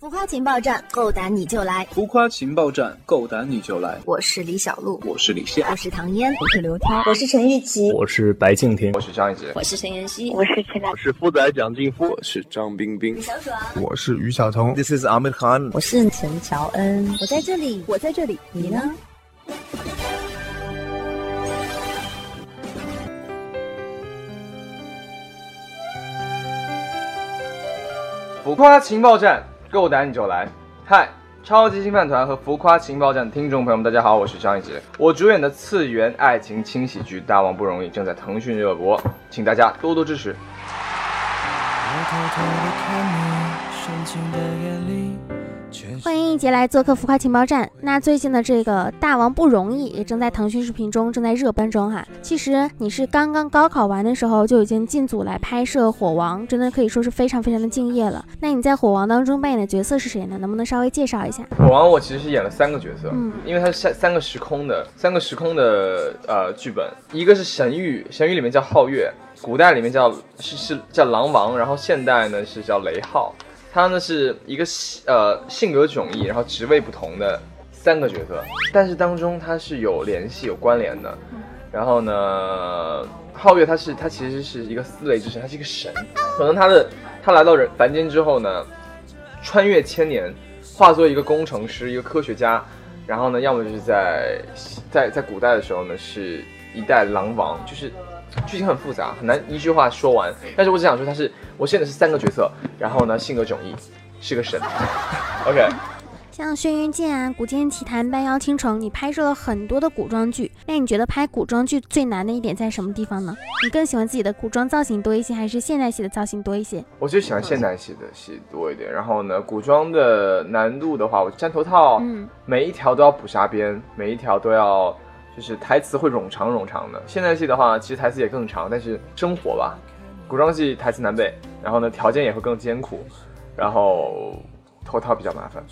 浮夸情报站，够胆你就来！浮夸情报站，够胆你就来！我是李小璐，我是李现，我是唐嫣，我是刘涛，我是陈玉琪，我是白敬亭，我是张艺杰，我是陈妍希，我是陈我是富仔蒋劲夫，我是张冰冰，小爽，我是于晓彤，This is Amir Khan，我是陈乔恩，我在这里，我在这里，你呢？浮夸情报站，够胆你就来！嗨，超级星饭团和浮夸情报站的听众朋友们，大家好，我是张艺杰。我主演的次元爱情轻喜剧《大王不容易》正在腾讯热播，请大家多多支持。欢迎一杰来做客浮夸情报站。那最近的这个《大王不容易》也正在腾讯视频中正在热播中哈。其实你是刚刚高考完的时候就已经进组来拍摄《火王》，真的可以说是非常非常的敬业了。那你在《火王》当中扮演的角色是谁呢？能不能稍微介绍一下？《火王》我其实是演了三个角色，嗯，因为它是三三个时空的三个时空的呃剧本，一个是神域，神域里面叫皓月，古代里面叫是是叫狼王，然后现代呢是叫雷浩。他呢是一个呃性格迥异，然后职位不同的三个角色，但是当中他是有联系、有关联的。然后呢，皓月他是他其实是一个四类之神，他是一个神。可能他的他来到人凡间之后呢，穿越千年，化作一个工程师、一个科学家。然后呢，要么就是在在在古代的时候呢，是一代狼王，就是。剧情很复杂，很难一句话说完。但是我只想说，他是我现在是三个角色，然后呢，性格迥异，是个神。OK，像《轩辕剑》啊，《古剑奇谭》《半妖倾城》，你拍摄了很多的古装剧。那你觉得拍古装剧最难的一点在什么地方呢？你更喜欢自己的古装造型多一些，还是现代戏的造型多一些？我就喜欢现代戏的戏多一点。然后呢，古装的难度的话，我粘头套，嗯，每一条都要补纱边，每一条都要。就是台词会冗长冗长的，现代戏的话，其实台词也更长，但是生活吧，古装戏台词难背，然后呢条件也会更艰苦，然后头套比较麻烦。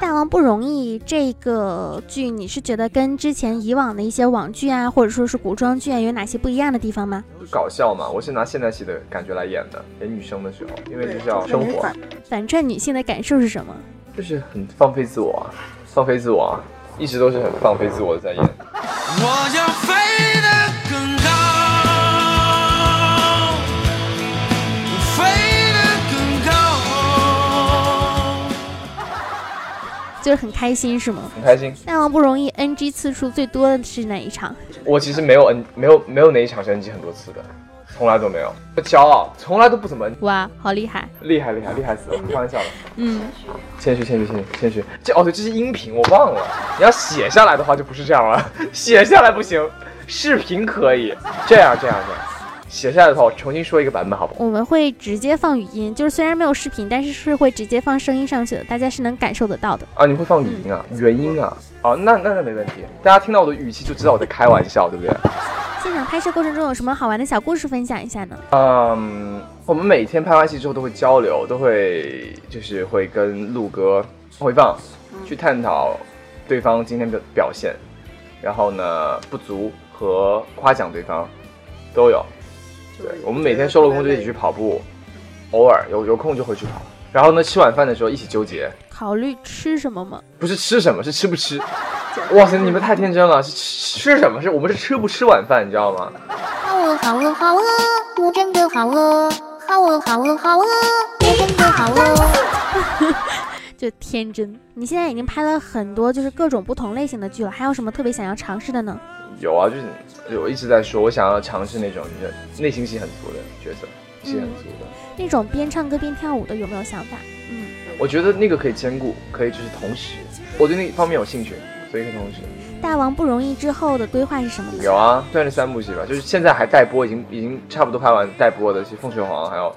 大王不容易这个剧，你是觉得跟之前以往的一些网剧啊，或者说是古装剧啊，有哪些不一样的地方吗？搞笑嘛，我是拿现代戏的感觉来演的，演女生的时候，因为就是要生活。反串女性的感受是什么？就是很放飞自我，放飞自我。啊。一直都是很放飞自我的在演。我要飞得更高，飞得更高，就是很开心是吗？很开心。大王不容易，NG 次数最多的是哪一场？我其实没有 N，没有没有哪一场是 NG 很多次的。从来都没有，骄傲，从来都不怎么。哇，好厉害！厉害厉害厉害死了！开玩笑的。嗯，谦虚谦虚谦虚谦虚。这哦对，这是音频，我忘了。你要写下来的话就不是这样了，写下来不行，视频可以。这样这样这样，写下来的话我重新说一个版本好不好？我们会直接放语音，就是虽然没有视频，但是是会直接放声音上去的，大家是能感受得到的。啊，你会放语音啊，原音啊？哦，那那那没问题，大家听到我的语气就知道我在开玩笑，对不对？现场拍摄过程中有什么好玩的小故事分享一下呢？嗯，我们每天拍完戏之后都会交流，都会就是会跟陆哥回放，去探讨对方今天的表现，然后呢不足和夸奖对方都有。对，我们每天收了工就一起去跑步，偶尔有有空就会去跑。然后呢，吃晚饭的时候一起纠结，考虑吃什么吗？不是吃什么，是吃不吃。哇塞，你们太天真了，是吃什么？是我们是吃不吃晚饭，你知道吗？好饿，好饿，好饿，我真的好饿，好饿，好饿，好饿，我真的好饿。就天真。你现在已经拍了很多，就是各种不同类型的剧了，还有什么特别想要尝试的呢？有啊，就是我一直在说，我想要尝试那种就是内心戏很足的角色，戏很足的。那种边唱歌边跳舞的有没有想法？嗯，我觉得那个可以兼顾，可以就是同时，我对那方面有兴趣，所以可以同学。大王不容易之后的规划是什么呢？有啊，算是三部戏吧，就是现在还待播，已经已经差不多拍完待播的是《凤血皇》，还有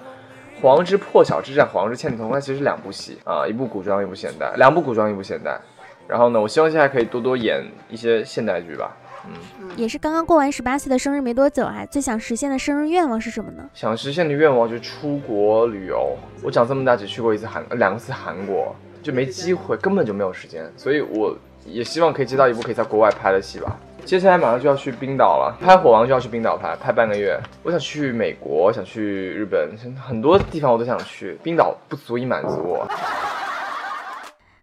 《黄之破晓之战》《黄之倩女通》，它其实是两部戏啊，一部古装，一部现代，两部古装，一部现代。然后呢，我希望现在可以多多演一些现代剧吧。嗯，也是刚刚过完十八岁的生日没多久啊，最想实现的生日愿望是什么呢？想实现的愿望就是出国旅游。我长这么大只去过一次韩，两次韩国，就没机会，根本就没有时间。所以我也希望可以接到一部可以在国外拍的戏吧。接下来马上就要去冰岛了，拍《火王》就要去冰岛拍，拍半个月。我想去美国，想去日本，很多地方我都想去，冰岛不足以满足我。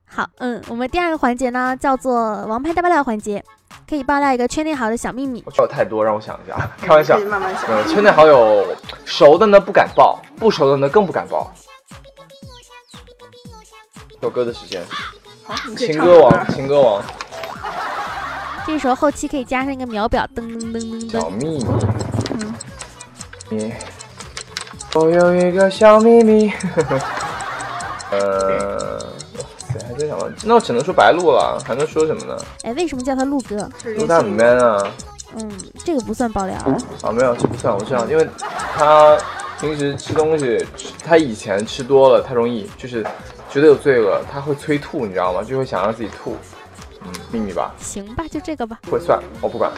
好，嗯，我们第二个环节呢叫做王牌大爆料环节，可以爆料一个圈内好友的小秘密。我有太多，让我想一下，开玩笑可以。慢慢想。嗯，圈内好友熟的呢不敢报，不熟的呢更不敢报。首歌的时间，情歌王，情歌王，这时候后期可以加上一个秒表，噔噔噔噔噔。小秘密。嗯，你我有一个小秘密。呃，哇塞，还真想到，那我只能说白鹿了，还能说什么呢？哎，为什么叫他鹿哥？鹿大很 man 啊！嗯，这个不算爆料。啊，没有，这不算，我知道，因为他平时吃东西，他以前吃多了，他容易就是觉得有罪恶，他会催吐，你知道吗？就会想让自己吐。嗯，秘密吧，行吧，就这个吧。会算，我不管。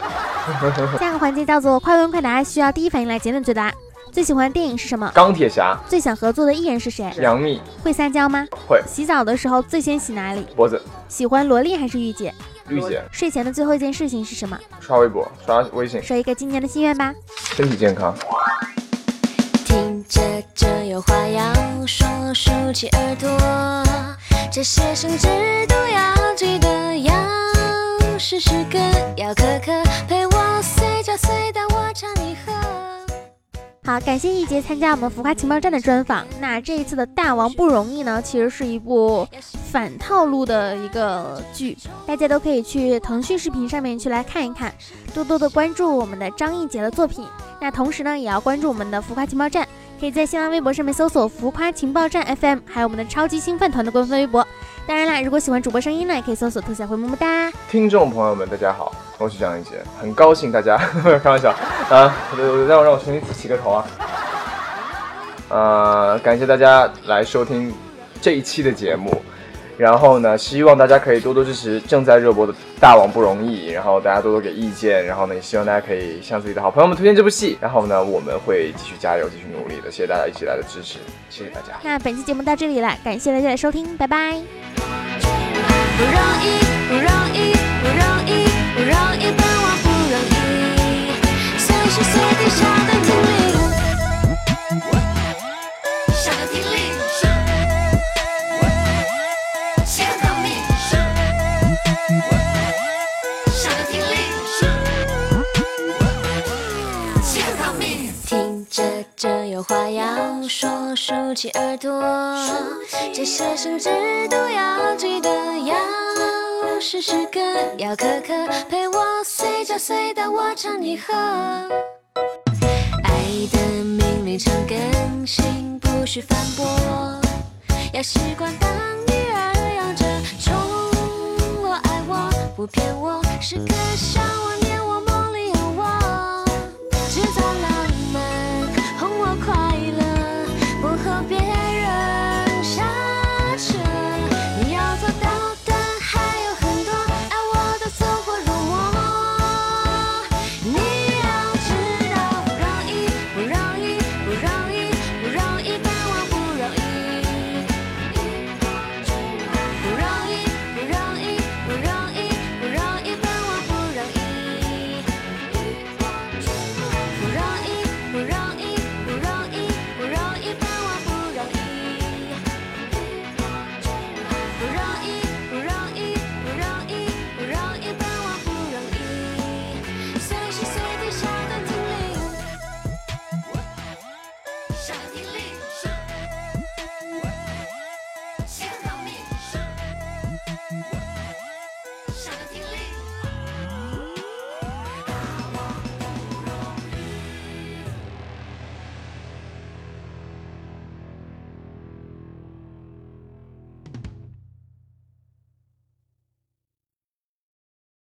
下个环节叫做快问快答，需要第一反应来简短作答。最喜欢的电影是什么？钢铁侠，最想合作的艺人是谁？杨幂会撒娇吗？会，洗澡的时候最先洗哪里？脖子，喜欢萝莉还是御姐？御姐，睡前的最后一件事情是什么？刷微博，刷微信，说一个今年的心愿吧。身体健康。听着这有话要说，竖起耳朵，这些生之都要记得，要时时刻要刻刻陪我随叫随到我唱你和。好，感谢一杰参加我们浮夸情报站的专访。那这一次的大王不容易呢，其实是一部反套路的一个剧，大家都可以去腾讯视频上面去来看一看，多多的关注我们的张艺杰的作品。那同时呢，也要关注我们的浮夸情报站，可以在新浪微博上面搜索“浮夸情报站 FM”，还有我们的超级兴奋团的官方微博。当然啦，如果喜欢主播声音呢，也可以搜索“特小慧么么哒”。听众朋友们，大家好，我是张一杰，很高兴大家 开玩笑啊，让我让我重新起个头啊，呃，感谢大家来收听这一期的节目，然后呢，希望大家可以多多支持正在热播的《大王不容易》，然后大家多多给意见，然后呢，也希望大家可以向自己的好朋友们推荐这部戏，然后呢，我们会继续加油，继续努力的，谢谢大家一起来的支持，谢谢大家。那本期节目到这里了，感谢大家的收听，拜拜。不容易，话要说，竖起耳朵，这些生之都要记得，要时时刻要刻刻陪我随叫随到我唱你和。爱的命令常更新，不许反驳，要习惯当女儿养着宠我爱我不骗我，时刻想我念我，